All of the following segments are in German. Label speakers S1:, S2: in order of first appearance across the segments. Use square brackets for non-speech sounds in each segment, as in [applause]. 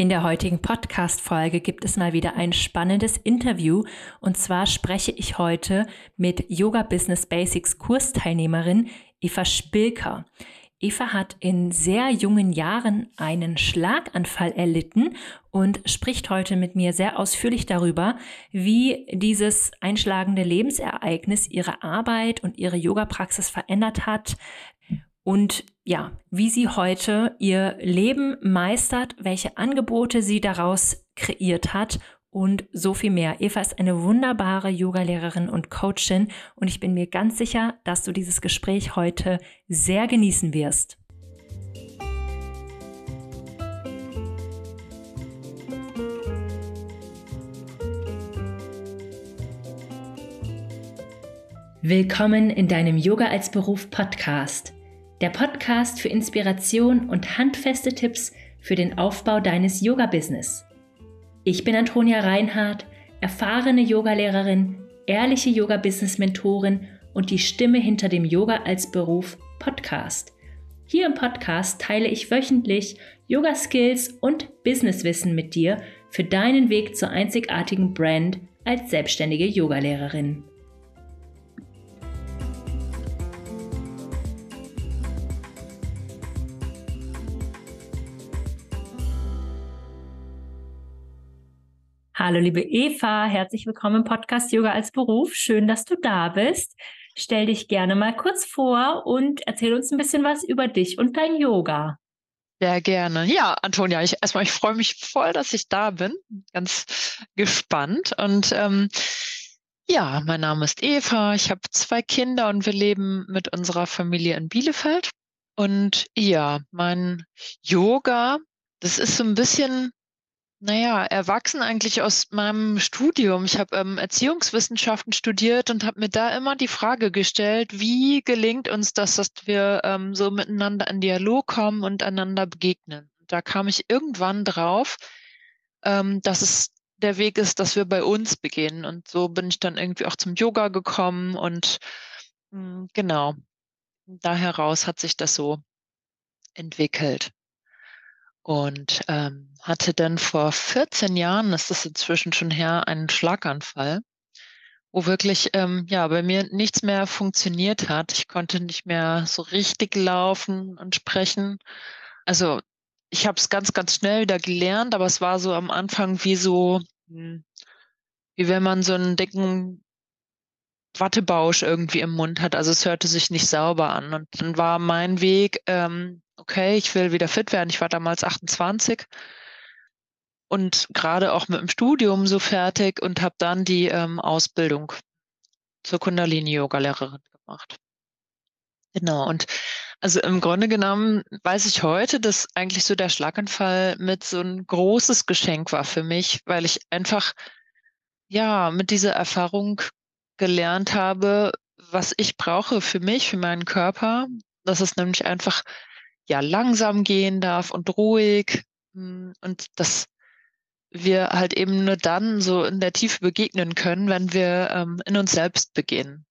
S1: In der heutigen Podcast-Folge gibt es mal wieder ein spannendes Interview. Und zwar spreche ich heute mit Yoga Business Basics Kursteilnehmerin Eva Spilker. Eva hat in sehr jungen Jahren einen Schlaganfall erlitten und spricht heute mit mir sehr ausführlich darüber, wie dieses einschlagende Lebensereignis ihre Arbeit und ihre Yoga-Praxis verändert hat, und ja, wie sie heute ihr Leben meistert, welche Angebote sie daraus kreiert hat und so viel mehr. Eva ist eine wunderbare Yogalehrerin und Coachin und ich bin mir ganz sicher, dass du dieses Gespräch heute sehr genießen wirst. Willkommen in deinem Yoga als Beruf Podcast der Podcast für Inspiration und handfeste Tipps für den Aufbau deines Yoga-Business. Ich bin Antonia Reinhardt, erfahrene Yogalehrerin, ehrliche Yoga-Business-Mentorin und die Stimme hinter dem Yoga als Beruf Podcast. Hier im Podcast teile ich wöchentlich Yoga-Skills und Businesswissen mit dir für deinen Weg zur einzigartigen Brand als selbstständige Yogalehrerin. Hallo, liebe Eva, herzlich willkommen im Podcast Yoga als Beruf. Schön, dass du da bist. Stell dich gerne mal kurz vor und erzähl uns ein bisschen was über dich und dein Yoga.
S2: Sehr gerne. Ja, Antonia, ich erstmal, ich freue mich voll, dass ich da bin. Ganz gespannt. Und ähm, ja, mein Name ist Eva. Ich habe zwei Kinder und wir leben mit unserer Familie in Bielefeld. Und ja, mein Yoga, das ist so ein bisschen naja, erwachsen eigentlich aus meinem Studium. Ich habe ähm, Erziehungswissenschaften studiert und habe mir da immer die Frage gestellt, wie gelingt uns das, dass wir ähm, so miteinander in Dialog kommen und einander begegnen. Da kam ich irgendwann drauf, ähm, dass es der Weg ist, dass wir bei uns beginnen. Und so bin ich dann irgendwie auch zum Yoga gekommen und mh, hm, genau, da heraus hat sich das so entwickelt und ähm, hatte dann vor 14 Jahren, das ist inzwischen schon her, einen Schlaganfall, wo wirklich ähm, ja bei mir nichts mehr funktioniert hat. Ich konnte nicht mehr so richtig laufen und sprechen. Also ich habe es ganz, ganz schnell wieder gelernt, aber es war so am Anfang wie so, hm, wie wenn man so einen dicken Wattebausch irgendwie im Mund hat. Also es hörte sich nicht sauber an. Und dann war mein Weg, ähm, okay, ich will wieder fit werden. Ich war damals 28 und gerade auch mit dem Studium so fertig und habe dann die ähm, Ausbildung zur Kundalini-Yoga-Lehrerin gemacht. Genau. Und also im Grunde genommen weiß ich heute, dass eigentlich so der Schlaganfall mit so ein großes Geschenk war für mich, weil ich einfach ja mit dieser Erfahrung gelernt habe, was ich brauche für mich, für meinen Körper. Das ist nämlich einfach ja langsam gehen darf und ruhig hm, und dass wir halt eben nur dann so in der Tiefe begegnen können, wenn wir ähm, in uns selbst beginnen.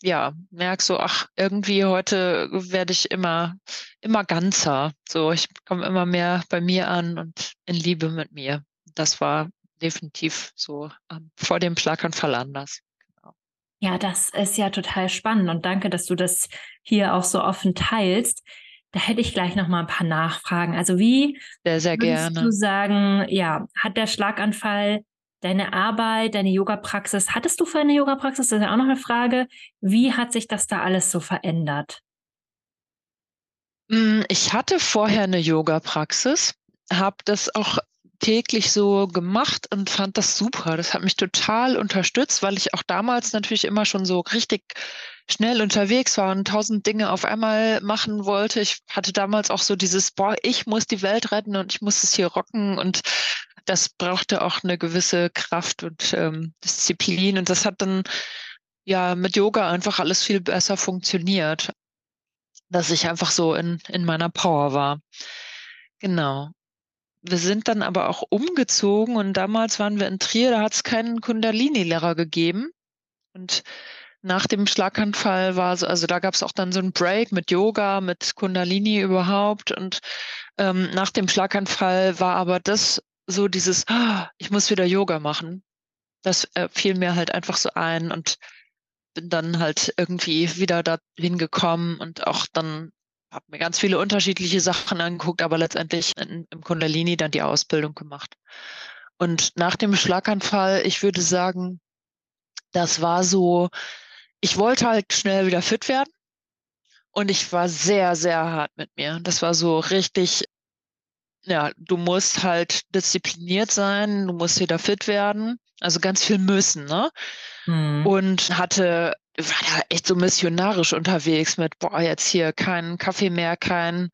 S2: Ja, merk so, ach, irgendwie heute werde ich immer, immer ganzer. So, ich komme immer mehr bei mir an und in Liebe mit mir. Das war definitiv so ähm, vor dem Schlaganfall anders.
S1: Genau. Ja, das ist ja total spannend und danke, dass du das hier auch so offen teilst. Da hätte ich gleich noch mal ein paar Nachfragen. Also wie
S2: sehr, sehr würdest gerne.
S1: du sagen, ja, hat der Schlaganfall deine Arbeit, deine Yoga-Praxis, hattest du für eine Yoga-Praxis? Das ist ja auch noch eine Frage. Wie hat sich das da alles so verändert?
S2: Hm, ich hatte vorher eine Yoga-Praxis, habe das auch täglich so gemacht und fand das super. Das hat mich total unterstützt, weil ich auch damals natürlich immer schon so richtig schnell unterwegs war und tausend Dinge auf einmal machen wollte. Ich hatte damals auch so dieses, boah, ich muss die Welt retten und ich muss es hier rocken und das brauchte auch eine gewisse Kraft und ähm, Disziplin und das hat dann ja mit Yoga einfach alles viel besser funktioniert, dass ich einfach so in, in meiner Power war. Genau. Wir sind dann aber auch umgezogen und damals waren wir in Trier, da hat es keinen Kundalini-Lehrer gegeben. Und nach dem Schlaganfall war so, also da gab es auch dann so einen Break mit Yoga, mit Kundalini überhaupt. Und ähm, nach dem Schlaganfall war aber das so dieses, oh, ich muss wieder Yoga machen. Das äh, fiel mir halt einfach so ein und bin dann halt irgendwie wieder da hingekommen und auch dann habe mir ganz viele unterschiedliche Sachen angeguckt, aber letztendlich in, im Kundalini dann die Ausbildung gemacht. Und nach dem Schlaganfall, ich würde sagen, das war so, ich wollte halt schnell wieder fit werden und ich war sehr, sehr hart mit mir. Das war so richtig, ja, du musst halt diszipliniert sein, du musst wieder fit werden. Also ganz viel müssen, ne? Mhm. Und hatte, war da echt so missionarisch unterwegs mit, boah, jetzt hier kein Kaffee mehr, kein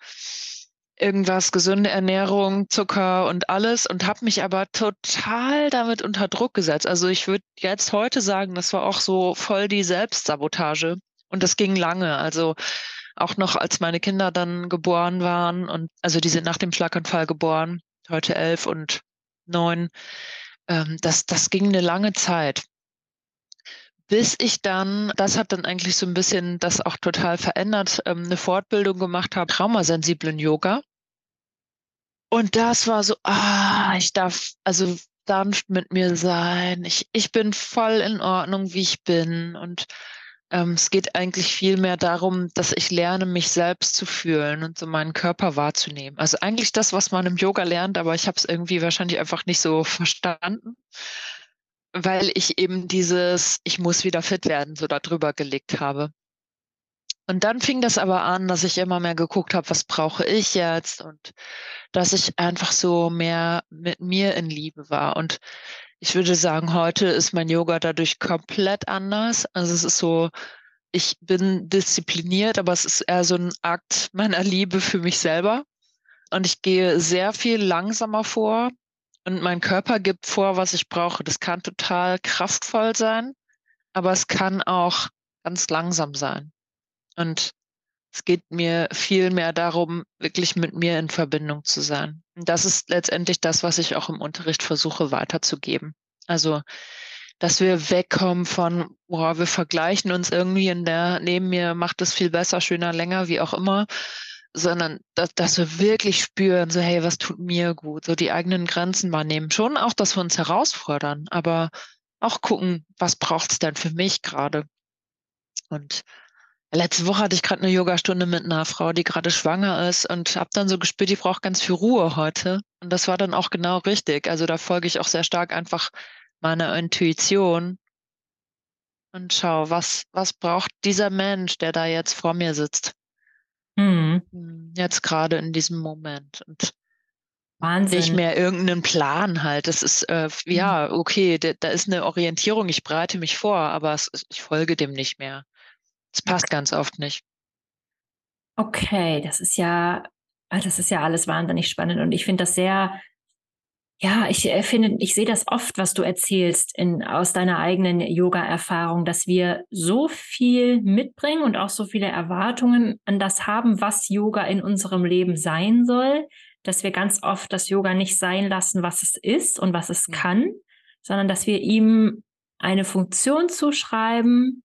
S2: irgendwas, gesunde Ernährung, Zucker und alles und habe mich aber total damit unter Druck gesetzt. Also ich würde jetzt heute sagen, das war auch so voll die Selbstsabotage und das ging lange. Also auch noch als meine Kinder dann geboren waren und also die sind nach dem Schlaganfall geboren, heute elf und neun. Ähm, das, das ging eine lange Zeit bis ich dann, das hat dann eigentlich so ein bisschen das auch total verändert, ähm, eine Fortbildung gemacht habe, traumasensiblen Yoga. Und das war so, ah, ich darf also sanft mit mir sein. Ich, ich bin voll in Ordnung, wie ich bin. Und ähm, es geht eigentlich viel mehr darum, dass ich lerne, mich selbst zu fühlen und so meinen Körper wahrzunehmen. Also eigentlich das, was man im Yoga lernt, aber ich habe es irgendwie wahrscheinlich einfach nicht so verstanden weil ich eben dieses, ich muss wieder fit werden, so darüber gelegt habe. Und dann fing das aber an, dass ich immer mehr geguckt habe, was brauche ich jetzt und dass ich einfach so mehr mit mir in Liebe war. Und ich würde sagen, heute ist mein Yoga dadurch komplett anders. Also es ist so, ich bin diszipliniert, aber es ist eher so ein Akt meiner Liebe für mich selber. Und ich gehe sehr viel langsamer vor und mein Körper gibt vor, was ich brauche. Das kann total kraftvoll sein, aber es kann auch ganz langsam sein. Und es geht mir viel mehr darum, wirklich mit mir in Verbindung zu sein. Und das ist letztendlich das, was ich auch im Unterricht versuche weiterzugeben. Also, dass wir wegkommen von, boah, wir vergleichen uns irgendwie in der, neben mir macht es viel besser, schöner, länger, wie auch immer, sondern dass, dass wir wirklich spüren, so hey, was tut mir gut, so die eigenen Grenzen wahrnehmen. Schon auch, dass wir uns herausfordern, aber auch gucken, was braucht es denn für mich gerade. Und letzte Woche hatte ich gerade eine Yogastunde mit einer Frau, die gerade schwanger ist und habe dann so gespürt, die braucht ganz viel Ruhe heute. Und das war dann auch genau richtig. Also da folge ich auch sehr stark einfach meiner Intuition und schau, was, was braucht dieser Mensch, der da jetzt vor mir sitzt. Mhm. Hm, jetzt gerade in diesem Moment. Und Wahnsinn. Nicht mehr irgendeinen Plan halt. Das ist, äh, ja, mhm. okay, da, da, ist eine Orientierung, ich bereite mich vor, aber es, ich folge dem nicht mehr. Es passt ganz oft nicht.
S1: Okay, das ist ja, ah, das ist ja alles wahnsinnig spannend und ich finde das sehr ja, ich äh, finde, ich sehe das oft, was du erzählst in, aus deiner eigenen Yoga-Erfahrung, dass wir so viel mitbringen und auch so viele Erwartungen an das haben, was Yoga in unserem Leben sein soll, dass wir ganz oft das Yoga nicht sein lassen, was es ist und was es kann, sondern dass wir ihm eine Funktion zuschreiben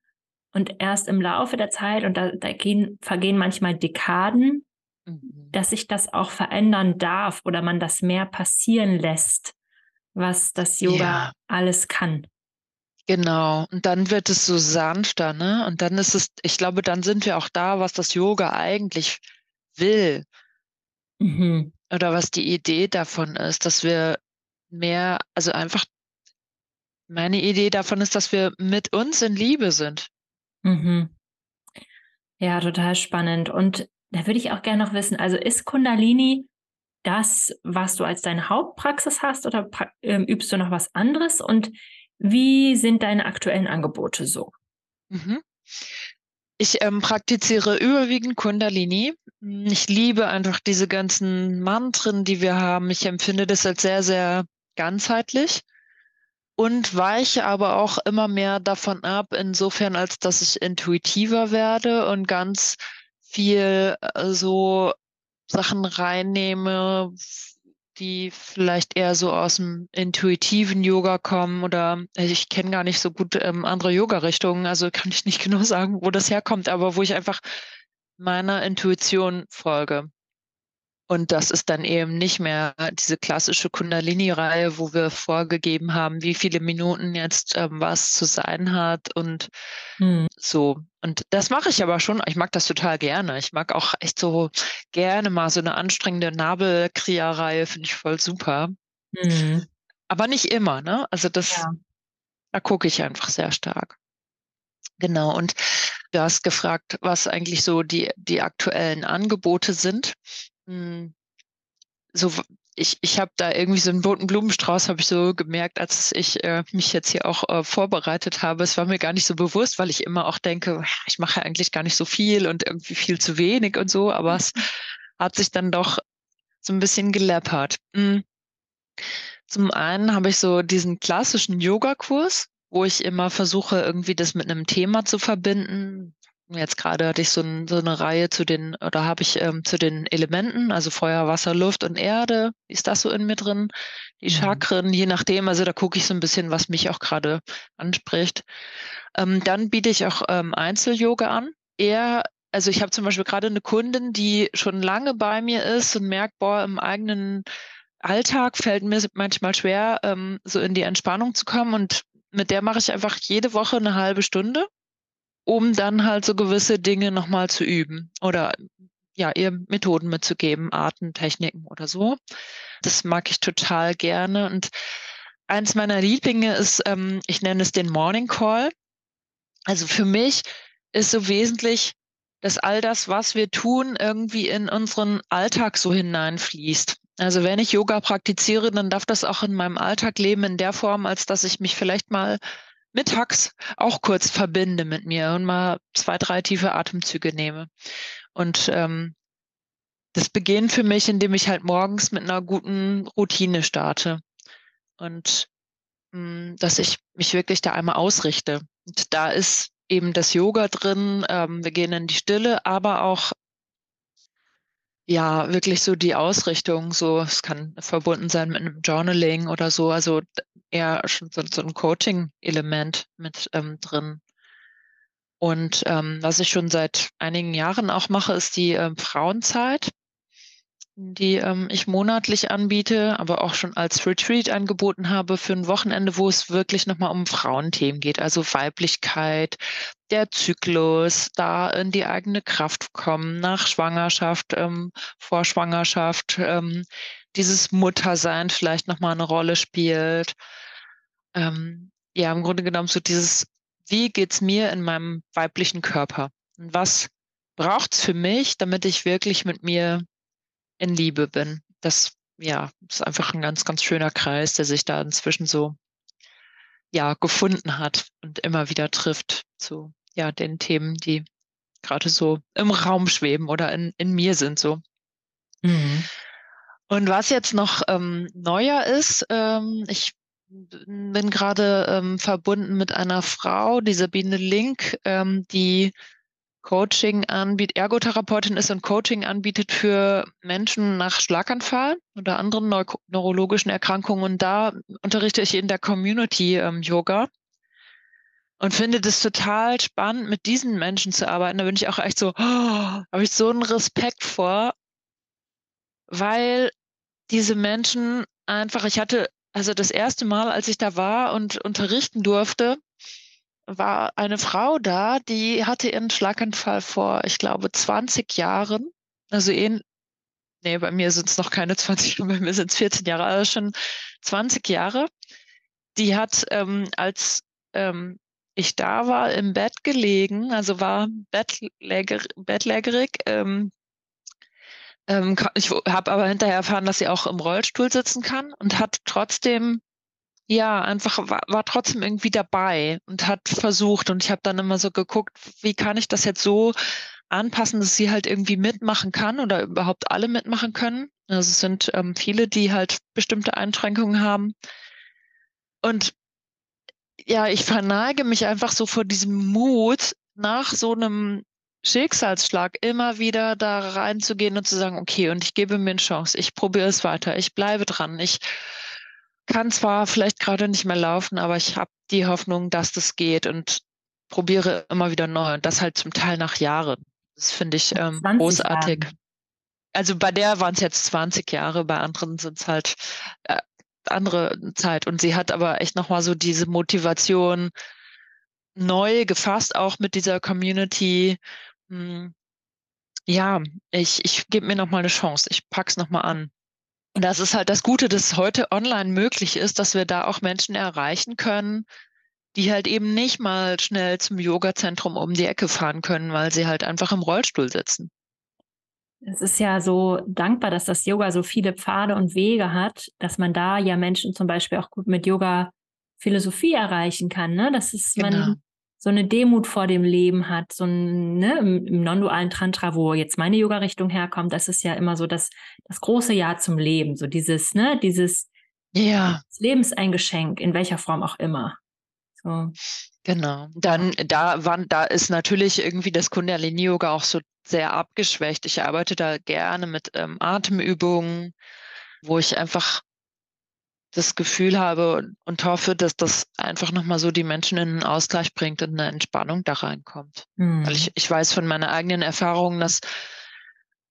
S1: und erst im Laufe der Zeit, und da, da gehen, vergehen manchmal Dekaden, Mhm. dass sich das auch verändern darf oder man das mehr passieren lässt, was das Yoga ja. alles kann.
S2: Genau, und dann wird es so sanfter, ne? Und dann ist es, ich glaube, dann sind wir auch da, was das Yoga eigentlich will. Mhm. Oder was die Idee davon ist, dass wir mehr, also einfach, meine Idee davon ist, dass wir mit uns in Liebe sind. Mhm.
S1: Ja, total spannend. Und da würde ich auch gerne noch wissen, also ist Kundalini das, was du als deine Hauptpraxis hast oder ähm, übst du noch was anderes? Und wie sind deine aktuellen Angebote so? Mhm.
S2: Ich ähm, praktiziere überwiegend Kundalini. Ich liebe einfach diese ganzen Mantren, die wir haben. Ich empfinde das als sehr, sehr ganzheitlich und weiche aber auch immer mehr davon ab, insofern als dass ich intuitiver werde und ganz viel äh, so Sachen reinnehme, die vielleicht eher so aus dem intuitiven Yoga kommen oder ich kenne gar nicht so gut ähm, andere Yoga-Richtungen, also kann ich nicht [laughs] genau sagen, wo das herkommt, aber wo ich einfach meiner Intuition folge. Und das ist dann eben nicht mehr diese klassische Kundalini-Reihe, wo wir vorgegeben haben, wie viele Minuten jetzt ähm, was zu sein hat und hm. so. Und das mache ich aber schon. Ich mag das total gerne. Ich mag auch echt so gerne mal so eine anstrengende Nabelkria-Reihe, finde ich voll super. Hm. Aber nicht immer, ne? Also das, ja. da gucke ich einfach sehr stark. Genau. Und du hast gefragt, was eigentlich so die, die aktuellen Angebote sind. Hm. so ich, ich habe da irgendwie so einen bunten Blumenstrauß, habe ich so gemerkt, als ich äh, mich jetzt hier auch äh, vorbereitet habe. Es war mir gar nicht so bewusst, weil ich immer auch denke, ich mache eigentlich gar nicht so viel und irgendwie viel zu wenig und so, aber es hat sich dann doch so ein bisschen geleppert. Hm. Zum einen habe ich so diesen klassischen Yoga-Kurs, wo ich immer versuche, irgendwie das mit einem Thema zu verbinden. Jetzt gerade hatte ich so, ein, so eine Reihe zu den, oder habe ich ähm, zu den Elementen, also Feuer, Wasser, Luft und Erde. Wie ist das so in mir drin? Die mhm. Chakren, je nachdem. Also da gucke ich so ein bisschen, was mich auch gerade anspricht. Ähm, dann biete ich auch ähm, Einzel-Yoga an. Eher, also ich habe zum Beispiel gerade eine Kundin, die schon lange bei mir ist und merkt, boah, im eigenen Alltag fällt mir manchmal schwer, ähm, so in die Entspannung zu kommen. Und mit der mache ich einfach jede Woche eine halbe Stunde um dann halt so gewisse Dinge nochmal zu üben oder ja, ihr Methoden mitzugeben, Arten, Techniken oder so. Das mag ich total gerne. Und eins meiner Lieblinge ist, ähm, ich nenne es den Morning Call. Also für mich ist so wesentlich, dass all das, was wir tun, irgendwie in unseren Alltag so hineinfließt. Also wenn ich Yoga praktiziere, dann darf das auch in meinem Alltag leben in der Form, als dass ich mich vielleicht mal mittags auch kurz verbinde mit mir und mal zwei, drei tiefe Atemzüge nehme. Und ähm, das beginnt für mich, indem ich halt morgens mit einer guten Routine starte. Und mh, hm, dass ich mich wirklich da einmal ausrichte. Und da ist eben das Yoga drin, ähm, wir gehen in die Stille, aber auch ja, wirklich so die Ausrichtung, so, es kann verbunden sein mit einem Journaling oder so, also eher schon so, so ein Coaching-Element mit ähm, drin. Und ähm, was ich schon seit einigen Jahren auch mache, ist die ähm, Frauenzeit, die ähm, ich monatlich anbiete, aber auch schon als Retreat angeboten habe für ein Wochenende, wo es wirklich nochmal um Frauenthemen geht, also Weiblichkeit, der Zyklus, da in die eigene Kraft kommen, nach Schwangerschaft, ähm, vor Schwangerschaft, ähm, dieses Muttersein vielleicht nochmal eine Rolle spielt. Ähm, ja, im Grunde genommen so dieses, wie geht's mir in meinem weiblichen Körper? Und was braucht's für mich, damit ich wirklich mit mir in Liebe bin? Das, ja, ist einfach ein ganz, ganz schöner Kreis, der sich da inzwischen so, ja, gefunden hat und immer wieder trifft zu, ja, den Themen, die gerade so im Raum schweben oder in, in mir sind, so. Mhm. Und was jetzt noch ähm, neuer ist, ähm, ich bin gerade ähm, verbunden mit einer Frau, die Sabine Link, ähm, die Coaching anbietet, Ergotherapeutin ist und Coaching anbietet für Menschen nach Schlaganfall oder anderen neu neurologischen Erkrankungen. Und da unterrichte ich in der Community ähm, Yoga und finde das total spannend, mit diesen Menschen zu arbeiten. Da bin ich auch echt so, oh, [gasps] habe ich so einen Respekt vor, weil diese Menschen einfach, ich hatte, also das erste Mal, als ich da war und unterrichten durfte, war eine Frau da, die hatte ihren Schlaganfall vor, ich glaube, 20 Jahren. Also in, nee, bei mir sind es noch keine [laughs] 20 Jahre, bei mir sind es 14 Jahre, also schon 20 Jahre. Die hat, ähm, als ähm, ich da war, im Bett gelegen, also war bettläger, bettlägerig, ähm, ähm, ich habe aber hinterher erfahren, dass sie auch im Rollstuhl sitzen kann und hat trotzdem, ja, einfach war, war trotzdem irgendwie dabei und hat versucht. Und ich habe dann immer so geguckt, wie kann ich das jetzt so anpassen, dass sie halt irgendwie mitmachen kann oder überhaupt alle mitmachen können. Also es sind ähm, viele, die halt bestimmte Einschränkungen haben. Und ja, ich verneige mich einfach so vor diesem Mut, nach so einem Schicksalsschlag, immer wieder da reinzugehen und zu sagen, okay, und ich gebe mir eine Chance, ich probiere es weiter, ich bleibe dran, ich kann zwar vielleicht gerade nicht mehr laufen, aber ich habe die Hoffnung, dass das geht und probiere immer wieder neu und das halt zum Teil nach Jahren. Das finde ich ähm, großartig. Jahren. Also bei der waren es jetzt 20 Jahre, bei anderen sind es halt äh, andere Zeit. Und sie hat aber echt nochmal so diese Motivation neu gefasst, auch mit dieser Community. Hm, ja, ich, ich gebe mir nochmal eine Chance, ich pack's nochmal an. Und das ist halt das Gute, dass heute online möglich ist, dass wir da auch Menschen erreichen können, die halt eben nicht mal schnell zum Yoga-Zentrum um die Ecke fahren können, weil sie halt einfach im Rollstuhl sitzen.
S1: Es ist ja so dankbar, dass das Yoga so viele Pfade und Wege hat, dass man da ja Menschen zum Beispiel auch gut mit Yoga Philosophie erreichen kann, ne? Dass es genau. man so eine Demut vor dem Leben hat, so ein, ne, im, im non-dualen Tantra, wo jetzt meine Yoga-Richtung herkommt, das ist ja immer so das, das große Ja zum Leben, so dieses, ne, dieses
S2: ja.
S1: Ein Geschenk, in welcher Form auch immer.
S2: So. Genau. Dann da waren, da ist natürlich irgendwie das Kundalini-Yoga auch so sehr abgeschwächt. Ich arbeite da gerne mit ähm, Atemübungen, wo ich einfach das Gefühl habe und, und hoffe, dass das einfach nochmal so die Menschen in einen Ausgleich bringt und eine Entspannung da reinkommt. Mhm. Weil ich, ich weiß von meiner eigenen Erfahrung, dass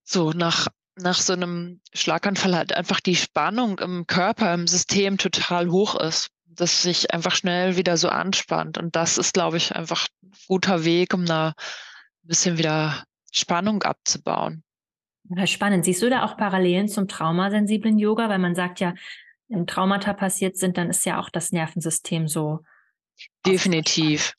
S2: so nach, nach so einem Schlaganfall halt einfach die Spannung im Körper, im System total hoch ist das sich einfach schnell wieder so anspannt. Und das ist, glaube ich, einfach ein guter Weg, um da ein bisschen wieder Spannung abzubauen.
S1: Spannend. Siehst du da auch Parallelen zum traumasensiblen Yoga? Weil man sagt ja, wenn Traumata passiert sind, dann ist ja auch das Nervensystem so.
S2: Definitiv.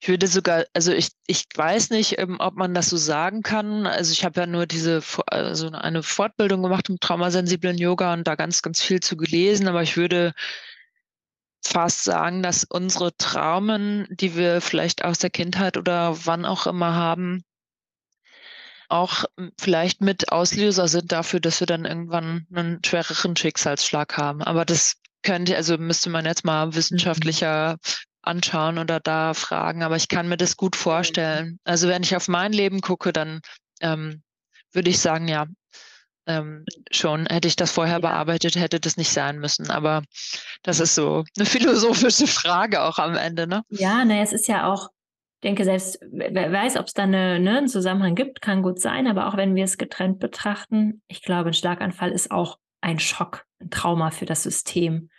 S2: Ich würde sogar, also ich, ich weiß nicht, ähm, ob man das so sagen kann. Also ich habe ja nur diese, also eine Fortbildung gemacht im traumasensiblen Yoga und da ganz, ganz viel zu gelesen, aber ich würde fast sagen, dass unsere Traumen, die wir vielleicht aus der Kindheit oder wann auch immer haben, auch hm, vielleicht mit Auslöser sind dafür, dass wir dann irgendwann einen schwereren Schicksalsschlag haben. Aber das könnte, also müsste man jetzt mal mhm. wissenschaftlicher anschauen oder da fragen. Aber ich kann mir das gut vorstellen. Also wenn ich auf mein Leben gucke, dann ähm, würde ich sagen, ja, ähm, schon. Hätte ich das vorher ja. bearbeitet, hätte das nicht sein müssen. Aber das ist so eine [laughs] philosophische Frage auch am Ende, ne?
S1: Ja, naja, es ist ja auch, denke, selbst, wer weiß, ob es da eine, ne, einen Zusammenhang gibt, kann gut sein, aber auch wenn wir es getrennt betrachten, ich glaube, ein Schlaganfall ist auch ein Schock, ein Trauma für das System.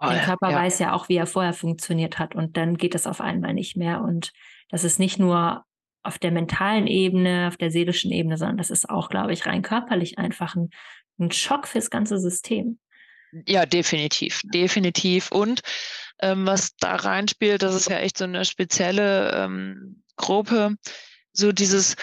S1: Oh, Der Körper ja. weiß ja auch, wie er vorher funktioniert hat und dann geht es auf einmal nicht mehr. Und das ist nicht nur auf der mentalen Ebene, auf der seelischen Ebene, sondern das ist auch, glaube ich, rein körperlich einfach ein, ein Schock fürs ganze System.
S2: Ja, definitiv, definitiv. Und ähm, was da reinspielt, das ist ja echt so eine spezielle ähm, Gruppe, so dieses,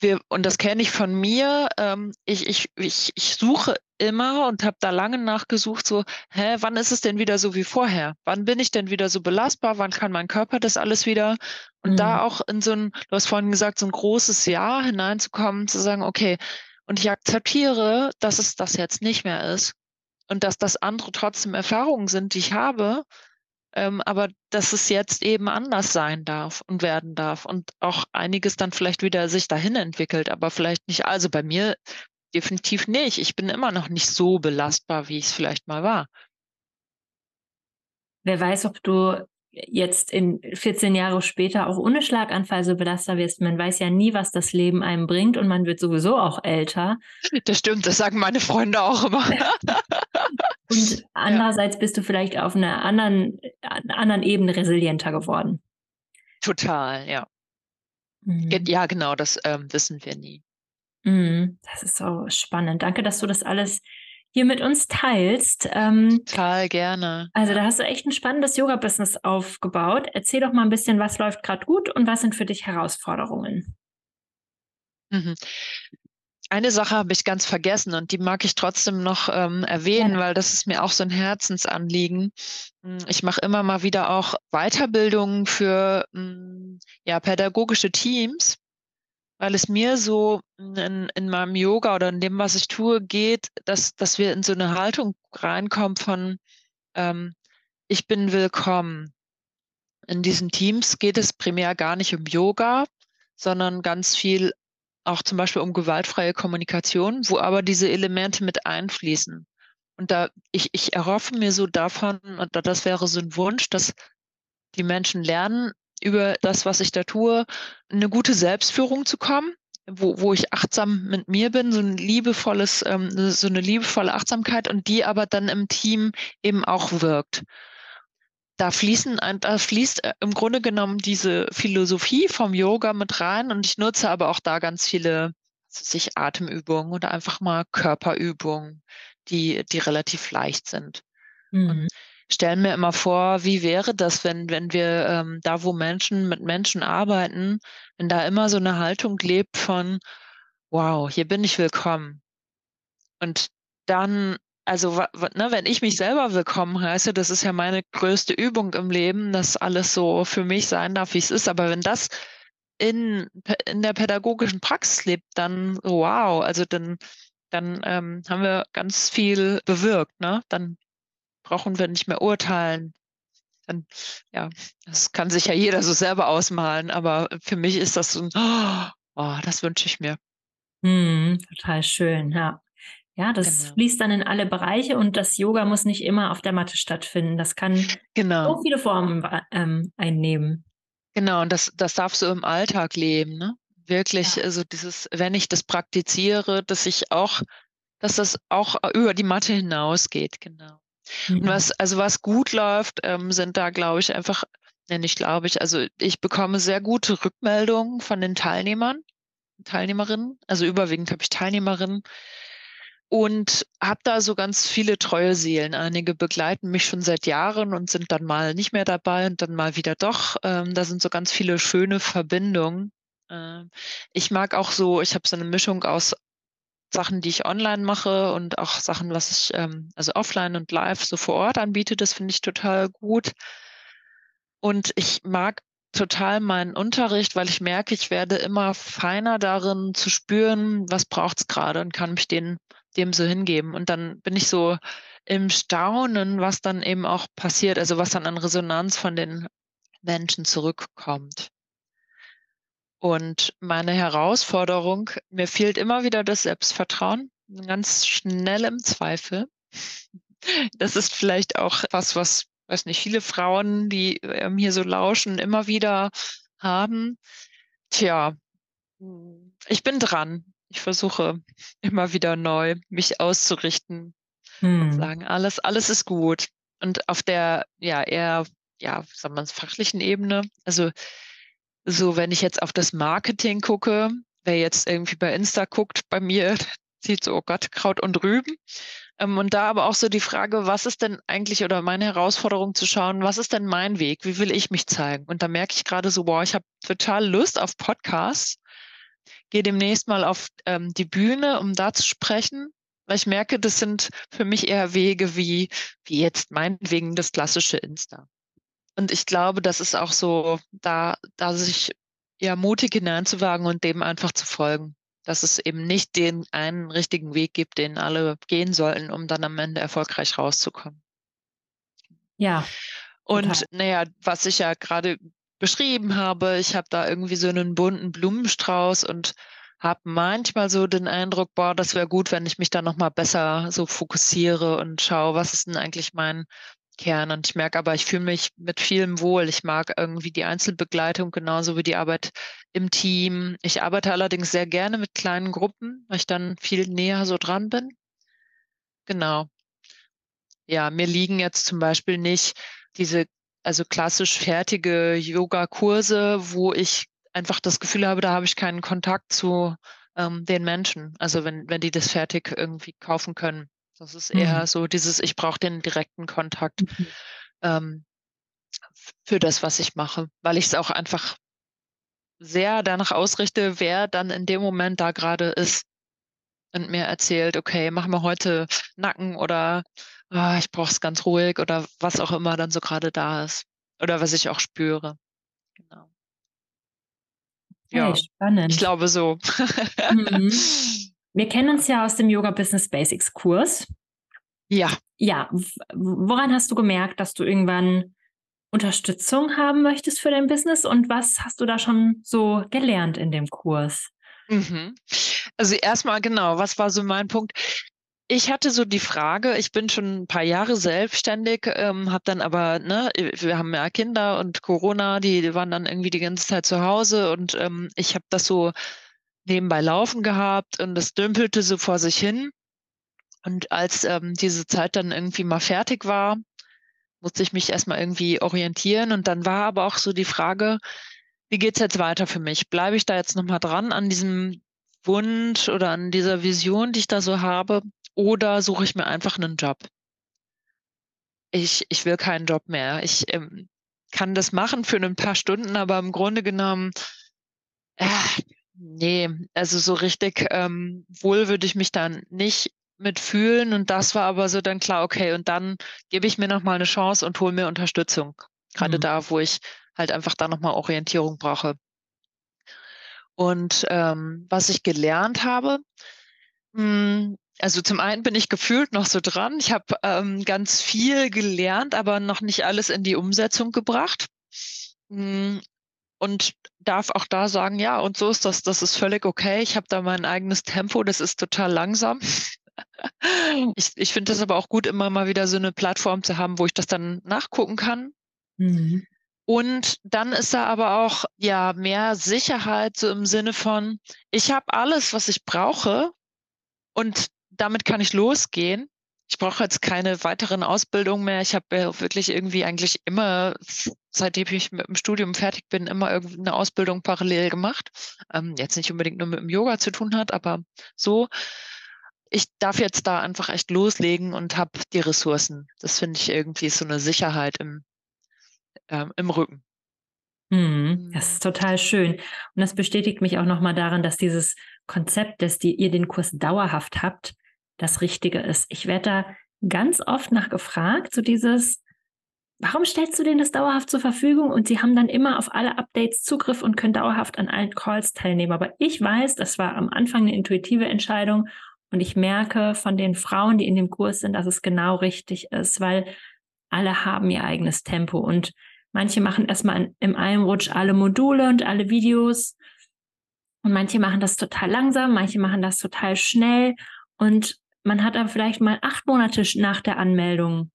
S2: wir, und das kenne ich von mir, ähm, ich, ich, ich, ich suche immer und habe da lange nachgesucht, so, hä, wann ist es denn wieder so wie vorher? Wann bin ich denn wieder so belastbar? Wann kann mein Körper das alles wieder? Und mhm. da auch in so ein, du hast vorhin gesagt, so ein großes Ja hineinzukommen, zu sagen, okay, und ich akzeptiere, dass es das jetzt nicht mehr ist und dass das andere trotzdem Erfahrungen sind, die ich habe, ähm, aber dass es jetzt eben anders sein darf und werden darf und auch einiges dann vielleicht wieder sich dahin entwickelt, aber vielleicht nicht. Also bei mir definitiv nicht. Ich bin immer noch nicht so belastbar, wie ich es vielleicht mal war.
S1: Wer weiß, ob du jetzt in 14 Jahre später auch ohne Schlaganfall so belastbar wirst. Man weiß ja nie, was das Leben einem bringt und man wird sowieso auch älter.
S2: Das stimmt, das sagen meine Freunde auch immer. [laughs]
S1: und andererseits ja. bist du vielleicht auf einer anderen, anderen Ebene resilienter geworden.
S2: Total, ja. Mhm. Ja, genau, das ähm, wissen wir nie.
S1: Mhm, das ist so spannend. Danke, dass du das alles hier mit uns teilst.
S2: Ähm, Total gerne.
S1: Also da hast du echt ein spannendes Yoga-Business aufgebaut. Erzähl doch mal ein bisschen, was läuft gerade gut und was sind für dich Herausforderungen?
S2: Mhm. Eine Sache habe ich ganz vergessen und die mag ich trotzdem noch ähm, erwähnen, ja. weil das ist mir auch so ein Herzensanliegen. Hm, ich mache immer mal wieder auch Weiterbildungen für hm, ja, pädagogische Teams weil es mir so in, in meinem Yoga oder in dem, was ich tue, geht, dass, dass wir in so eine Haltung reinkommen von ähm, ich bin willkommen. In diesen Teams geht es primär gar nicht um Yoga, sondern ganz viel auch zum Beispiel um gewaltfreie Kommunikation, wo aber diese Elemente mit einfließen. Und da, ich, ich erhoffe mir so davon, und das wäre so ein Wunsch, dass die Menschen lernen, über das, was ich da tue, eine gute Selbstführung zu kommen, wo, wo ich achtsam mit mir bin, so ein liebevolles, ähm, so eine liebevolle Achtsamkeit und die aber dann im Team eben auch wirkt da fließen, da fließt äh, im Grunde genommen diese Philosophie vom Yoga mit rein und ich nutze aber auch da ganz viele sich Atemübungen oder einfach mal Körperübungen, die, die relativ leicht sind. Mhm. Und stellen mir immer vor, wie wäre das, wenn, wenn wir ähm, da, wo Menschen mit Menschen arbeiten, wenn da immer so eine Haltung lebt von, wow, hier bin ich willkommen. Und dann also ne, wenn ich mich selber willkommen heiße, das ist ja meine größte Übung im Leben, dass alles so für mich sein darf, wie es ist. Aber wenn das in, in der pädagogischen Praxis lebt, dann wow, also dann, dann ähm, haben wir ganz viel bewirkt. Ne? Dann brauchen wir nicht mehr urteilen. Dann, ja, das kann sich ja jeder so selber ausmalen, aber für mich ist das so ein, oh, das wünsche ich mir.
S1: Hm, total schön, ja. Ja, das genau. fließt dann in alle Bereiche und das Yoga muss nicht immer auf der Matte stattfinden. Das kann genau. so viele Formen ähm, einnehmen.
S2: Genau, und das, das darf so im Alltag leben, ne? Wirklich, ja. also dieses, wenn ich das praktiziere, dass ich auch, dass das auch über die Matte hinausgeht, genau. Mhm. Und was, also was gut läuft, ähm, sind da, glaube ich, einfach, nenne ich, glaube ich, also ich bekomme sehr gute Rückmeldungen von den Teilnehmern, Teilnehmerinnen, also überwiegend habe ich Teilnehmerinnen, und habe da so ganz viele treue Seelen. Einige begleiten mich schon seit Jahren und sind dann mal nicht mehr dabei und dann mal wieder doch. Ähm, da sind so ganz viele schöne Verbindungen. Äh, ich mag auch so, ich habe so eine Mischung aus Sachen, die ich online mache und auch Sachen, was ich ähm, also offline und live so vor Ort anbiete. Das finde ich total gut. Und ich mag total meinen Unterricht, weil ich merke, ich werde immer feiner darin zu spüren, was braucht es gerade und kann mich den dem so hingeben. Und dann bin ich so im Staunen, was dann eben auch passiert, also was dann an Resonanz von den Menschen zurückkommt. Und meine Herausforderung, mir fehlt immer wieder das Selbstvertrauen, ganz schnell im Zweifel. Das ist vielleicht auch was, was, weiß nicht, viele Frauen, die ähm, hier so lauschen, immer wieder haben. Tja, ich bin dran ich versuche immer wieder neu mich auszurichten hm. und sagen, alles, alles ist gut. Und auf der, ja, eher, ja, sagen wir fachlichen Ebene, also so, wenn ich jetzt auf das Marketing gucke, wer jetzt irgendwie bei Insta guckt, bei mir [laughs] sieht so, oh Gott, Kraut und Rüben. Ähm, und da aber auch so die Frage, was ist denn eigentlich oder meine Herausforderung zu schauen, was ist denn mein Weg? Wie will ich mich zeigen? Und da merke ich gerade so, boah, ich habe total Lust auf Podcasts gehe demnächst mal auf ähm, die Bühne, um da zu sprechen, weil ich merke, das sind für mich eher Wege wie, wie jetzt meinetwegen das klassische Insta. Und ich glaube, das ist auch so, da, da sich ja mutig hineinzuwagen und dem einfach zu folgen. Dass es eben nicht den einen richtigen Weg gibt, den alle gehen sollten, um dann am Ende erfolgreich rauszukommen.
S1: Ja.
S2: Und naja, was ich ja gerade beschrieben habe. Ich habe da irgendwie so einen bunten Blumenstrauß und habe manchmal so den Eindruck, boah, das wäre gut, wenn ich mich da nochmal besser so fokussiere und schaue, was ist denn eigentlich mein Kern. Und ich merke aber, ich fühle mich mit vielem wohl. Ich mag irgendwie die Einzelbegleitung genauso wie die Arbeit im Team. Ich arbeite allerdings sehr gerne mit kleinen Gruppen, weil ich dann viel näher so dran bin. Genau. Ja, mir liegen jetzt zum Beispiel nicht diese also klassisch fertige Yoga-Kurse, wo ich einfach das Gefühl habe, da habe ich keinen Kontakt zu ähm, den Menschen. Also wenn, wenn die das fertig irgendwie kaufen können. Das ist eher mhm. so dieses, ich brauche den direkten Kontakt mhm. ähm, für das, was ich mache, weil ich es auch einfach sehr danach ausrichte, wer dann in dem Moment da gerade ist und mir erzählt, okay, machen wir heute Nacken oder oh, ich brauche es ganz ruhig oder was auch immer dann so gerade da ist. Oder was ich auch spüre. Genau.
S1: Ja, hey, spannend.
S2: Ich glaube so.
S1: Mhm. [laughs] Wir kennen uns ja aus dem Yoga Business Basics Kurs.
S2: Ja.
S1: Ja. Woran hast du gemerkt, dass du irgendwann Unterstützung haben möchtest für dein Business und was hast du da schon so gelernt in dem Kurs?
S2: Mhm. Also erstmal genau, was war so mein Punkt? Ich hatte so die Frage, ich bin schon ein paar Jahre selbstständig, ähm, habe dann aber, ne, wir haben ja Kinder und Corona, die waren dann irgendwie die ganze Zeit zu Hause und ähm, ich habe das so nebenbei laufen gehabt und es dümpelte so vor sich hin. Und als ähm, diese Zeit dann irgendwie mal fertig war, musste ich mich erstmal irgendwie orientieren. Und dann war aber auch so die Frage, wie geht's jetzt weiter für mich? Bleibe ich da jetzt nochmal dran an diesem Wunsch oder an dieser Vision, die ich da so habe? Oder suche ich mir einfach einen Job? Ich, ich will keinen Job mehr. Ich ähm, kann das machen für ein paar Stunden, aber im Grunde genommen, äh, nee, also so richtig ähm, wohl würde ich mich dann nicht mitfühlen. Und das war aber so dann klar, okay, und dann gebe ich mir nochmal eine Chance und hole mir Unterstützung. Gerade mhm. da, wo ich halt einfach da nochmal Orientierung brauche. Und ähm, was ich gelernt habe, mh, hm, also zum einen bin ich gefühlt noch so dran. Ich habe ähm, ganz viel gelernt, aber noch nicht alles in die Umsetzung gebracht. Mh, hm, und darf auch da sagen, ja, und so ist das, das ist völlig okay. Ich habe da mein eigenes Tempo, das ist total langsam. [laughs] Ich, ich finde das aber auch gut, immer mal wieder so eine Plattform zu haben, wo ich das dann nachgucken kann. Mhm. Und dann ist da aber auch ja mehr Sicherheit so im Sinne von, ich habe alles, was ich brauche und damit kann ich losgehen. Ich brauche jetzt keine weiteren Ausbildungen mehr. Ich habe ja wirklich irgendwie eigentlich immer, seitdem ich mit dem Studium fertig bin, immer irgendeine Ausbildung parallel gemacht. Ähm, jetzt nicht unbedingt nur mit dem Yoga zu tun hat, aber so ich darf jetzt da einfach echt loslegen und habe die Ressourcen. Das finde ich irgendwie so eine Sicherheit im, äh, im Rücken.
S1: Mhm, das ist total schön. Und das bestätigt mich auch nochmal daran, dass dieses Konzept, dass die, ihr den Kurs dauerhaft habt, das Richtige ist. Ich werde da ganz oft nachgefragt, so dieses, warum stellst du denen das dauerhaft zur Verfügung? Und sie haben dann immer auf alle Updates Zugriff und können dauerhaft an allen Calls teilnehmen. Aber ich weiß, das war am Anfang eine intuitive Entscheidung und ich merke von den Frauen, die in dem Kurs sind, dass es genau richtig ist, weil alle haben ihr eigenes Tempo und manche machen erstmal im einen Rutsch alle Module und alle Videos und manche machen das total langsam, manche machen das total schnell und man hat dann vielleicht mal acht Monate nach der Anmeldung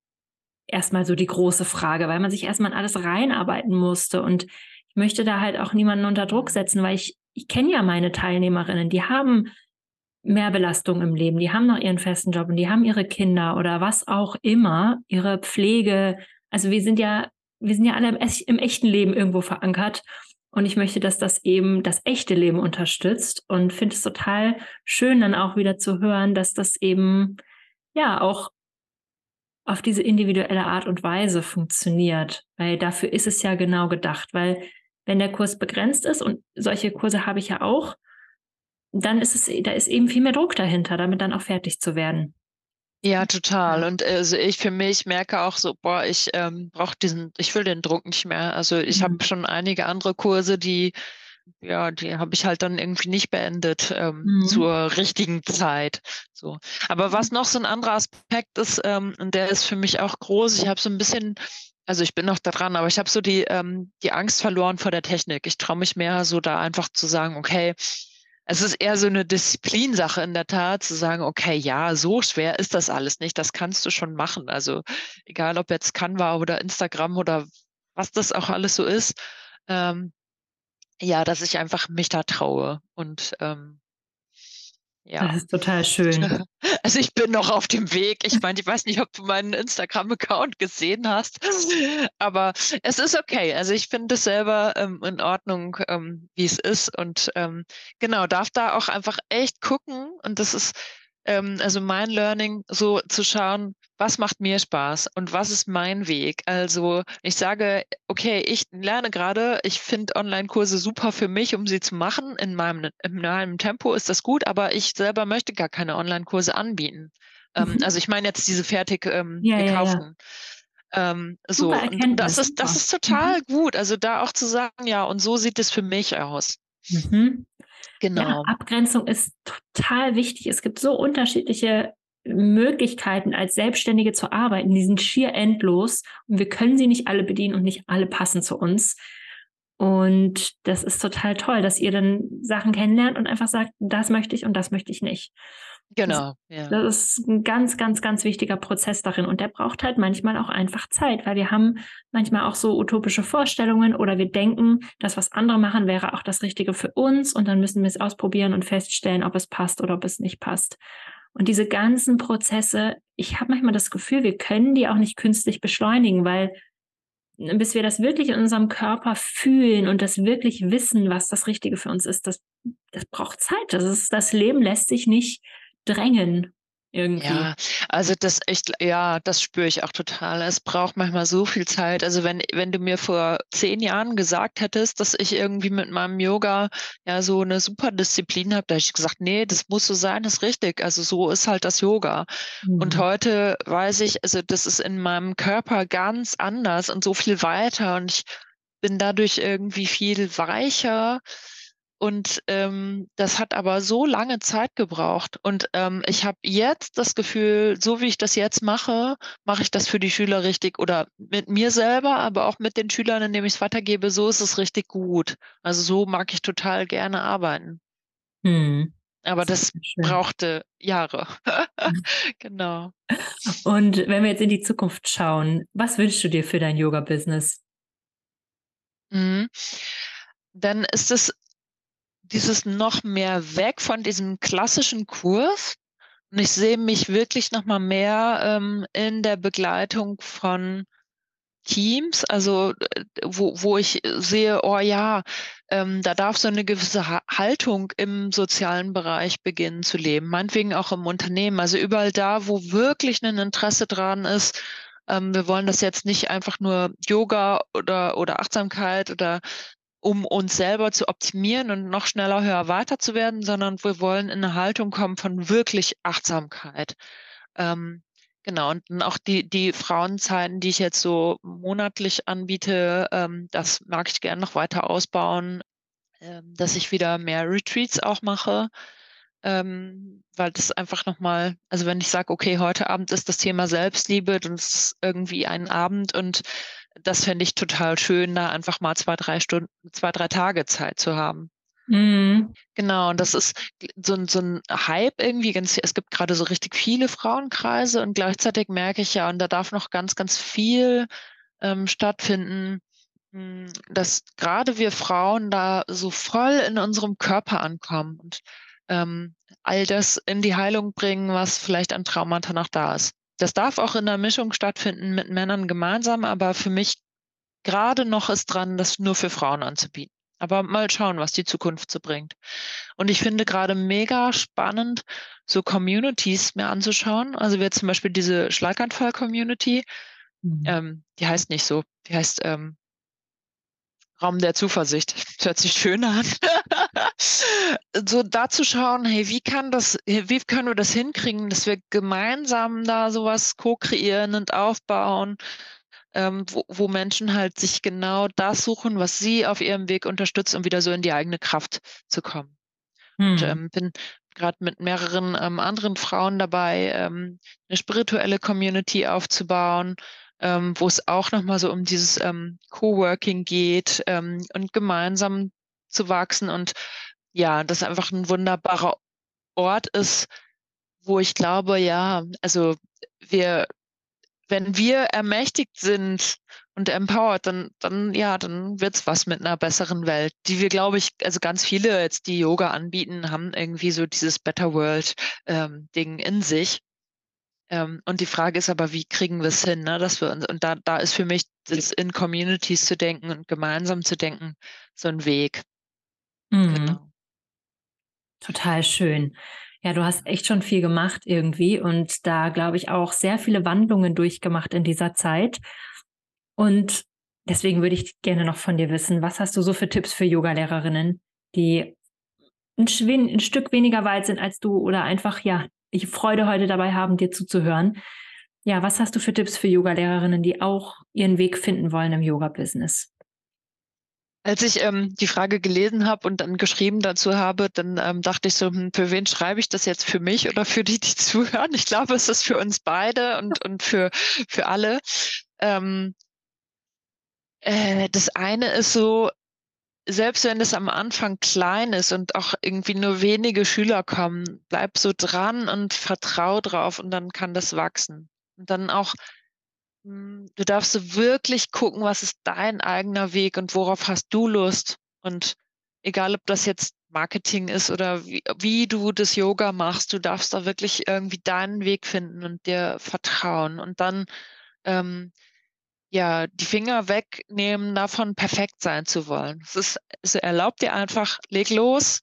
S1: erstmal so die große Frage, weil man sich erstmal in alles reinarbeiten musste und ich möchte da halt auch niemanden unter Druck setzen, weil ich, ich kenne ja meine Teilnehmerinnen, die haben mehr Belastung im Leben, die haben noch ihren festen Job und die haben ihre Kinder oder was auch immer, ihre Pflege. Also wir sind ja, wir sind ja alle im, im echten Leben irgendwo verankert. Und ich möchte, dass das eben das echte Leben unterstützt und finde es total schön, dann auch wieder zu hören, dass das eben ja auch auf diese individuelle Art und Weise funktioniert, weil dafür ist es ja genau gedacht, weil wenn der Kurs begrenzt ist und solche Kurse habe ich ja auch, dann ist es, da ist eben viel mehr Druck dahinter, damit dann auch fertig zu werden.
S2: Ja, total. Und also ich für mich merke auch so, boah, ich ähm, brauche diesen, ich will den Druck nicht mehr. Also ich mhm. habe schon einige andere Kurse, die, ja, die habe ich halt dann irgendwie nicht beendet ähm, mhm. zur richtigen Zeit. So. Aber was noch so ein anderer Aspekt ist, ähm, und der ist für mich auch groß, ich habe so ein bisschen also ich bin noch dran, aber ich habe so die, ähm, die Angst verloren vor der Technik. Ich traue mich mehr so da einfach zu sagen, okay, es ist eher so eine Disziplinsache in der Tat, zu sagen, okay, ja, so schwer ist das alles nicht, das kannst du schon machen. Also egal ob jetzt Canva oder Instagram oder was das auch alles so ist, ähm, ja, dass ich einfach mich da traue und ähm,
S1: ja. Das ist total schön. [laughs]
S2: Also ich bin noch auf dem Weg. Ich meine, ich weiß nicht, ob du meinen Instagram-Account gesehen hast, aber es ist okay. Also ich finde es selber ähm, in Ordnung, ähm, wie es ist und ähm, genau, darf da auch einfach echt gucken und das ist ähm, also mein Learning, so zu schauen, was macht mir Spaß und was ist mein Weg? Also ich sage, okay, ich lerne gerade, ich finde Online-Kurse super für mich, um sie zu machen. In meinem, in meinem Tempo ist das gut, aber ich selber möchte gar keine Online-Kurse anbieten. Ähm, mhm. Also ich meine jetzt diese fertig ähm, ja, gekauften. Ja, ja. Ähm, so, und das ist, das ist total mhm. gut. Also da auch zu sagen, ja, und so sieht es für mich aus.
S1: Mhm. Genau. Ja, Abgrenzung ist total wichtig. Es gibt so unterschiedliche Möglichkeiten als Selbstständige zu arbeiten, die sind schier endlos und wir können sie nicht alle bedienen und nicht alle passen zu uns. Und das ist total toll, dass ihr dann Sachen kennenlernt und einfach sagt, das möchte ich und das möchte ich nicht.
S2: Genau.
S1: Das, ja. das ist ein ganz, ganz, ganz wichtiger Prozess darin. Und der braucht halt manchmal auch einfach Zeit, weil wir haben manchmal auch so utopische Vorstellungen oder wir denken, das, was andere machen, wäre auch das Richtige für uns. Und dann müssen wir es ausprobieren und feststellen, ob es passt oder ob es nicht passt. Und diese ganzen Prozesse, ich habe manchmal das Gefühl, wir können die auch nicht künstlich beschleunigen, weil bis wir das wirklich in unserem Körper fühlen und das wirklich wissen, was das Richtige für uns ist, das, das braucht Zeit. Das, ist, das Leben lässt sich nicht drängen. Irgendwie.
S2: Ja, also das echt, ja, das spüre ich auch total. Es braucht manchmal so viel Zeit. Also wenn, wenn du mir vor zehn Jahren gesagt hättest, dass ich irgendwie mit meinem Yoga ja so eine super Disziplin habe, da hätte ich gesagt, nee, das muss so sein, das ist richtig. Also so ist halt das Yoga. Mhm. Und heute weiß ich, also das ist in meinem Körper ganz anders und so viel weiter und ich bin dadurch irgendwie viel weicher und ähm, das hat aber so lange Zeit gebraucht. Und ähm, ich habe jetzt das Gefühl, so wie ich das jetzt mache, mache ich das für die Schüler richtig oder mit mir selber, aber auch mit den Schülern, indem ich es weitergebe, so ist es richtig gut. Also so mag ich total gerne arbeiten. Hm. Aber das, das brauchte Jahre. Mhm. [laughs] genau.
S1: Und wenn wir jetzt in die Zukunft schauen, was wünschst du dir für dein Yoga-Business?
S2: Mhm. Dann ist es dieses noch mehr weg von diesem klassischen Kurs. Und ich sehe mich wirklich noch mal mehr ähm, in der Begleitung von Teams, also äh, wo, wo ich sehe, oh ja, ähm, da darf so eine gewisse Haltung im sozialen Bereich beginnen zu leben, meinetwegen auch im Unternehmen, also überall da, wo wirklich ein Interesse dran ist. Ähm, wir wollen das jetzt nicht einfach nur Yoga oder, oder Achtsamkeit oder um uns selber zu optimieren und noch schneller, höher, weiter zu werden, sondern wir wollen in eine Haltung kommen von wirklich Achtsamkeit. Ähm, genau, und auch die, die Frauenzeiten, die ich jetzt so monatlich anbiete, ähm, das mag ich gerne noch weiter ausbauen, ähm, dass ich wieder mehr Retreats auch mache. Ähm, weil das einfach nochmal, also wenn ich sage, okay, heute Abend ist das Thema Selbstliebe, dann ist es irgendwie ein Abend und das fände ich total schön, da einfach mal zwei, drei Stunden, zwei, drei Tage Zeit zu haben. Mhm. Genau, und das ist so, ein, so ein Hype irgendwie. Ganz, es gibt gerade so richtig viele Frauenkreise und gleichzeitig merke ich ja, und da darf noch ganz, ganz viel ähm, stattfinden, hm, dass gerade wir Frauen da so voll in unserem Körper ankommen und ähm, all das in die Heilung bringen, was vielleicht an Traumata noch da ist. Das darf auch in der Mischung stattfinden mit Männern gemeinsam, aber für mich gerade noch ist dran, das nur für Frauen anzubieten. Aber mal schauen, was die Zukunft so bringt. Und ich finde gerade mega spannend, so Communities mir anzuschauen. Also wir zum Beispiel diese Schlaganfall-Community, mhm. ähm, die heißt nicht so, die heißt ähm, Raum der Zuversicht. Das [laughs] hört sich schön an. [laughs] so da zu schauen, hey, wie kann das, wie können wir das hinkriegen, dass wir gemeinsam da sowas co-kreieren und aufbauen, ähm, wo, wo Menschen halt sich genau das suchen, was sie auf ihrem Weg unterstützt, um wieder so in die eigene Kraft zu kommen. Hm. Und ähm, bin gerade mit mehreren ähm, anderen Frauen dabei, ähm, eine spirituelle Community aufzubauen, ähm, wo es auch nochmal so um dieses ähm, Coworking geht ähm, und gemeinsam zu wachsen und ja, das einfach ein wunderbarer Ort ist, wo ich glaube, ja, also wir, wenn wir ermächtigt sind und empowered, dann, dann, ja, dann wird's was mit einer besseren Welt, die wir, glaube ich, also ganz viele jetzt, die Yoga anbieten, haben irgendwie so dieses Better World ähm, Ding in sich. Ähm, und die Frage ist aber, wie kriegen wir es hin, ne? dass wir uns, und da, da ist für mich das in Communities zu denken und gemeinsam zu denken so ein Weg.
S1: Mhm. Genau. Total schön. Ja, du hast echt schon viel gemacht irgendwie und da glaube ich auch sehr viele Wandlungen durchgemacht in dieser Zeit. Und deswegen würde ich gerne noch von dir wissen, was hast du so für Tipps für Yogalehrerinnen, die ein, ein Stück weniger weit sind als du oder einfach ja ich Freude heute dabei haben, dir zuzuhören. Ja, was hast du für Tipps für Yoga-Lehrerinnen, die auch ihren Weg finden wollen im Yoga-Business?
S2: Als ich ähm, die Frage gelesen habe und dann geschrieben dazu habe, dann ähm, dachte ich so, hm, für wen schreibe ich das jetzt? Für mich oder für die, die [laughs] zuhören? Ich glaube, es ist für uns beide und, und für, für alle. Ähm, äh, das eine ist so, selbst wenn es am Anfang klein ist und auch irgendwie nur wenige Schüler kommen, bleib so dran und vertrau drauf und dann kann das wachsen. Und dann auch hm, du darfst so wirklich gucken, was ist dein eigener Weg und worauf hast du Lust. Und egal, ob das jetzt Marketing ist oder wie, wie du das Yoga machst, du darfst da wirklich irgendwie deinen Weg finden und dir vertrauen. Und dann ähm, ja, die Finger wegnehmen, davon perfekt sein zu wollen. Es ist, es erlaubt dir einfach, leg los,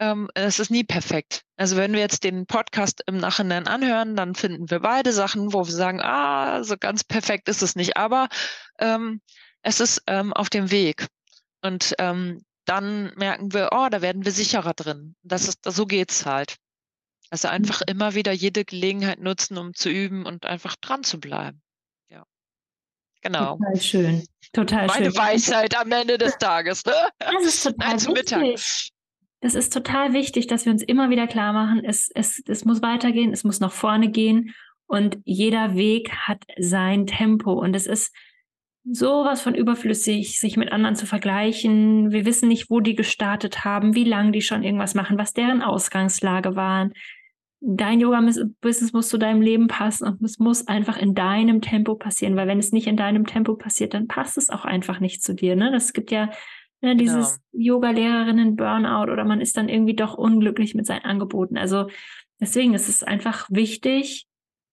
S2: ähm, es ist nie perfekt. Also wenn wir jetzt den Podcast im Nachhinein anhören, dann finden wir beide Sachen, wo wir sagen, ah, so ganz perfekt ist es nicht, aber ähm, es ist ähm, auf dem Weg. Und ähm, dann merken wir, oh, da werden wir sicherer drin. Das ist, so geht's halt. Also einfach mhm. immer wieder jede Gelegenheit nutzen, um zu üben und einfach dran zu bleiben. Genau.
S1: Total schön. Total
S2: Meine
S1: schön.
S2: Weisheit am Ende des Tages. Ne?
S1: Das ist total Nein, Mittag. Das ist total wichtig, dass wir uns immer wieder klar machen, es, es, es muss weitergehen, es muss nach vorne gehen und jeder Weg hat sein Tempo und es ist sowas von überflüssig, sich mit anderen zu vergleichen. Wir wissen nicht, wo die gestartet haben, wie lange die schon irgendwas machen, was deren Ausgangslage waren. Dein Yoga-Business muss zu deinem Leben passen und es muss einfach in deinem Tempo passieren, weil wenn es nicht in deinem Tempo passiert, dann passt es auch einfach nicht zu dir. Ne? Das gibt ja Ne, dieses genau. Yoga-Lehrerinnen-Burnout oder man ist dann irgendwie doch unglücklich mit seinen Angeboten. Also deswegen ist es einfach wichtig,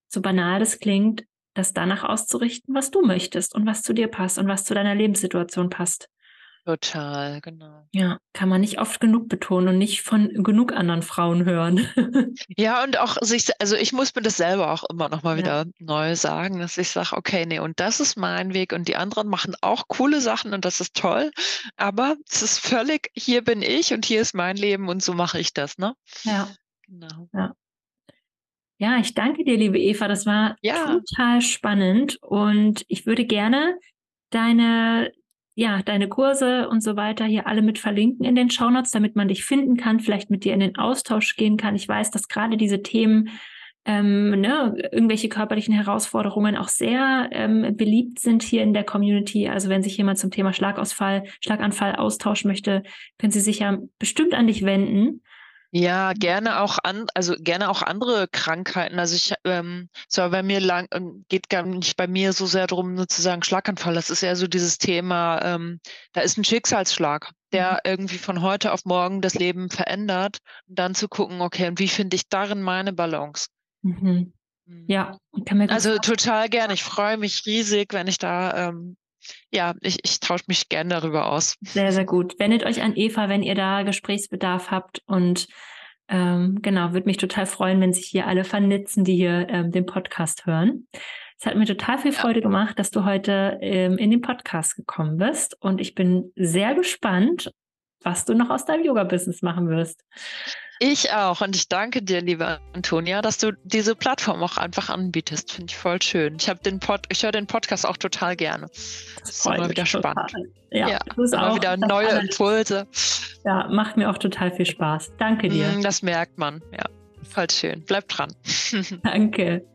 S1: so banal das klingt, das danach auszurichten, was du möchtest und was zu dir passt und was zu deiner Lebenssituation passt.
S2: Total, genau.
S1: Ja, kann man nicht oft genug betonen und nicht von genug anderen Frauen hören. [laughs]
S2: ja, und auch sich, also ich muss mir das selber auch immer noch mal wieder ja. neu sagen, dass ich sage, okay, nee, und das ist mein Weg und die anderen machen auch coole Sachen und das ist toll, aber es ist völlig, hier bin ich und hier ist mein Leben und so mache ich das, ne?
S1: Ja. Genau. Ja. Ja, ich danke dir, liebe Eva. Das war ja. total spannend und ich würde gerne deine ja, deine Kurse und so weiter hier alle mit verlinken in den Shownotes, damit man dich finden kann, vielleicht mit dir in den Austausch gehen kann. Ich weiß, dass gerade diese Themen, ähm, ne, irgendwelche körperlichen Herausforderungen auch sehr ähm, beliebt sind hier in der Community. Also wenn sich jemand zum Thema Schlagausfall, Schlaganfall austauschen möchte, können Sie sich ja bestimmt an dich wenden.
S2: Ja, gerne auch an, also gerne auch andere Krankheiten. Also ich, ähm, zwar bei mir lang, ähm, geht gar nicht bei mir so sehr darum, nur zu sagen Schlaganfall. Das ist eher so dieses Thema, ähm, da ist ein Schicksalsschlag, der mhm. irgendwie von heute auf morgen das Leben verändert. Und dann zu gucken, okay, und wie finde ich darin meine Balance?
S1: Mhm. Ja,
S2: kann mir Also total gerne. Ich freue mich riesig, wenn ich da ähm, ja, ich, ich tausche mich gerne darüber aus.
S1: Sehr, sehr gut. Wendet euch an Eva, wenn ihr da Gesprächsbedarf habt und ähm, genau, würde mich total freuen, wenn sich hier alle vernetzen, die hier ähm, den Podcast hören. Es hat mir total viel Freude gemacht, dass du heute ähm, in den Podcast gekommen bist und ich bin sehr gespannt, was du noch aus deinem Yoga-Business machen wirst.
S2: Ich auch und ich danke dir, liebe Antonia, dass du diese Plattform auch einfach anbietest. Finde ich voll schön. Ich habe den Pod, ich höre den Podcast auch total gerne. Das ist immer wieder spannend.
S1: Ja,
S2: ja immer wieder neue Impulse.
S1: Ja, macht mir auch total viel Spaß. Danke dir.
S2: Mm, das merkt man. Ja, voll schön. Bleib dran. [laughs]
S1: Danke.